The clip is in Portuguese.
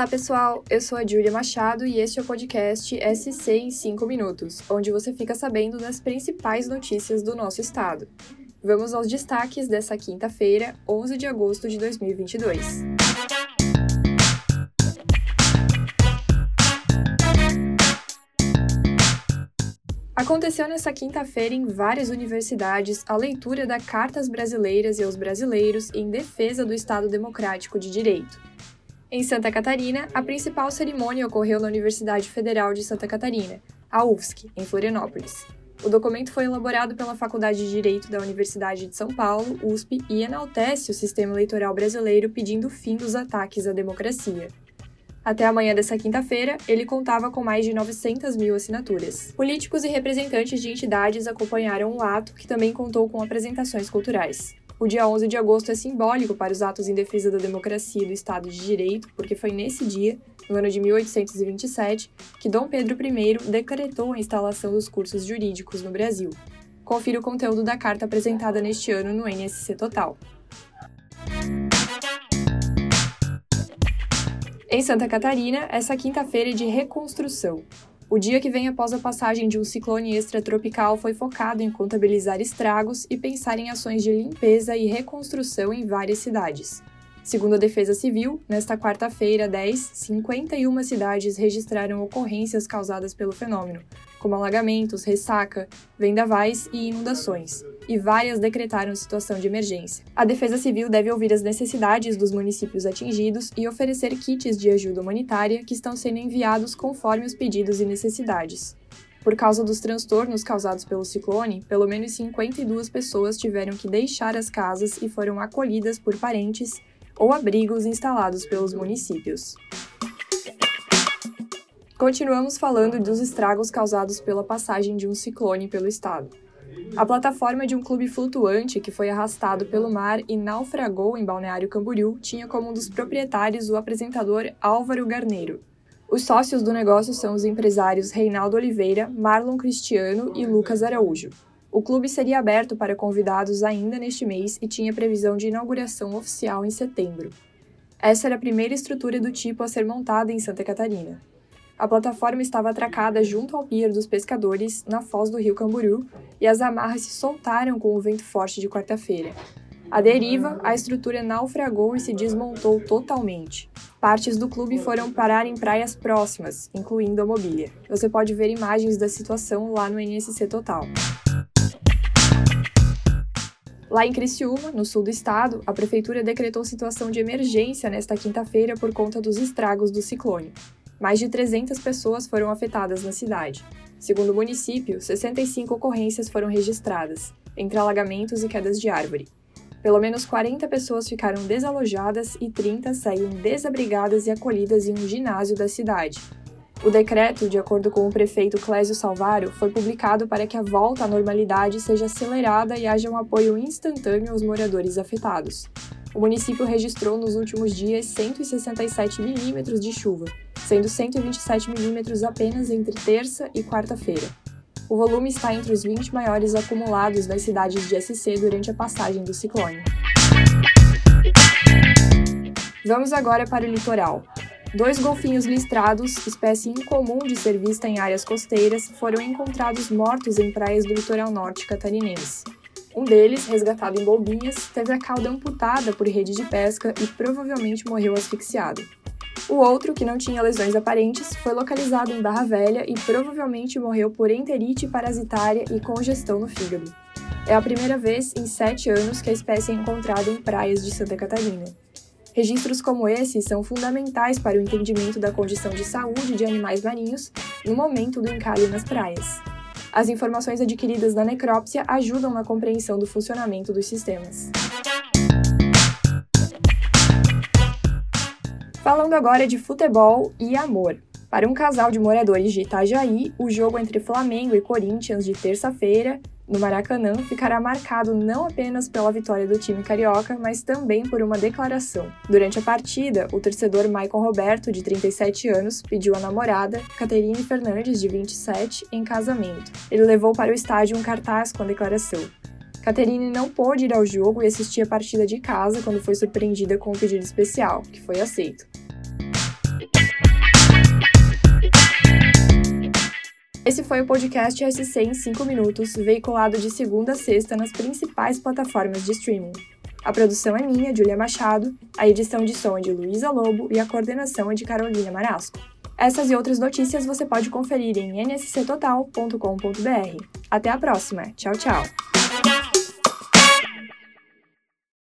Olá, pessoal! Eu sou a Júlia Machado e este é o podcast SC em 5 minutos, onde você fica sabendo das principais notícias do nosso estado. Vamos aos destaques dessa quinta-feira, 11 de agosto de 2022. Aconteceu nesta quinta-feira em várias universidades a leitura da Cartas Brasileiras e aos Brasileiros em defesa do Estado Democrático de Direito. Em Santa Catarina, a principal cerimônia ocorreu na Universidade Federal de Santa Catarina, a UFSC, em Florianópolis. O documento foi elaborado pela Faculdade de Direito da Universidade de São Paulo, USP, e enaltece o sistema eleitoral brasileiro pedindo fim dos ataques à democracia. Até amanhã dessa quinta-feira, ele contava com mais de 900 mil assinaturas. Políticos e representantes de entidades acompanharam o ato, que também contou com apresentações culturais. O dia 11 de agosto é simbólico para os atos em defesa da democracia e do Estado de Direito, porque foi nesse dia, no ano de 1827, que Dom Pedro I decretou a instalação dos cursos jurídicos no Brasil. Confira o conteúdo da carta apresentada neste ano no NSC Total. Em Santa Catarina, essa quinta-feira é de reconstrução. O dia que vem após a passagem de um ciclone extratropical foi focado em contabilizar estragos e pensar em ações de limpeza e reconstrução em várias cidades. Segundo a Defesa Civil, nesta quarta-feira, 10, 51 cidades registraram ocorrências causadas pelo fenômeno, como alagamentos, ressaca, vendavais e inundações, e várias decretaram situação de emergência. A Defesa Civil deve ouvir as necessidades dos municípios atingidos e oferecer kits de ajuda humanitária que estão sendo enviados conforme os pedidos e necessidades. Por causa dos transtornos causados pelo ciclone, pelo menos 52 pessoas tiveram que deixar as casas e foram acolhidas por parentes ou abrigos instalados pelos municípios. Continuamos falando dos estragos causados pela passagem de um ciclone pelo estado. A plataforma de um clube flutuante que foi arrastado pelo mar e naufragou em Balneário Camboriú tinha como um dos proprietários o apresentador Álvaro Garneiro. Os sócios do negócio são os empresários Reinaldo Oliveira, Marlon Cristiano e Lucas Araújo. O clube seria aberto para convidados ainda neste mês e tinha previsão de inauguração oficial em setembro. Essa era a primeira estrutura do tipo a ser montada em Santa Catarina. A plataforma estava atracada junto ao pier dos pescadores, na foz do rio Camburu, e as amarras se soltaram com o vento forte de quarta-feira. A deriva, a estrutura naufragou e se desmontou totalmente. Partes do clube foram parar em praias próximas, incluindo a mobília. Você pode ver imagens da situação lá no NSC Total. Lá em Criciúma, no sul do estado, a prefeitura decretou situação de emergência nesta quinta-feira por conta dos estragos do ciclone. Mais de 300 pessoas foram afetadas na cidade. Segundo o município, 65 ocorrências foram registradas, entre alagamentos e quedas de árvore. Pelo menos 40 pessoas ficaram desalojadas e 30 seguem desabrigadas e acolhidas em um ginásio da cidade, o decreto, de acordo com o prefeito Clésio Salvaro, foi publicado para que a volta à normalidade seja acelerada e haja um apoio instantâneo aos moradores afetados. O município registrou nos últimos dias 167 milímetros de chuva, sendo 127 milímetros apenas entre terça e quarta-feira. O volume está entre os 20 maiores acumulados nas cidades de SC durante a passagem do ciclone. Vamos agora para o litoral. Dois golfinhos listrados, espécie incomum de ser vista em áreas costeiras, foram encontrados mortos em praias do litoral norte catarinense. Um deles, resgatado em Bombinhas, teve a cauda amputada por rede de pesca e provavelmente morreu asfixiado. O outro, que não tinha lesões aparentes, foi localizado em Barra Velha e provavelmente morreu por enterite parasitária e congestão no fígado. É a primeira vez em sete anos que a espécie é encontrada em praias de Santa Catarina. Registros como esse são fundamentais para o entendimento da condição de saúde de animais marinhos no momento do encalhe nas praias. As informações adquiridas da necrópsia ajudam na compreensão do funcionamento dos sistemas. Falando agora de futebol e amor. Para um casal de moradores de Itajaí, o jogo entre Flamengo e Corinthians de terça-feira no Maracanã ficará marcado não apenas pela vitória do time carioca, mas também por uma declaração. Durante a partida, o torcedor Maicon Roberto, de 37 anos, pediu à namorada, Caterine Fernandes, de 27, em casamento. Ele levou para o estádio um cartaz com a declaração. Caterine não pôde ir ao jogo e assistir a partida de casa quando foi surpreendida com um pedido especial, que foi aceito. Esse foi o podcast SC em 5 minutos, veiculado de segunda a sexta nas principais plataformas de streaming. A produção é minha, Julia Machado, a edição de som é de Luísa Lobo e a coordenação é de Carolina Marasco. Essas e outras notícias você pode conferir em nsctotal.com.br. Até a próxima. Tchau, tchau.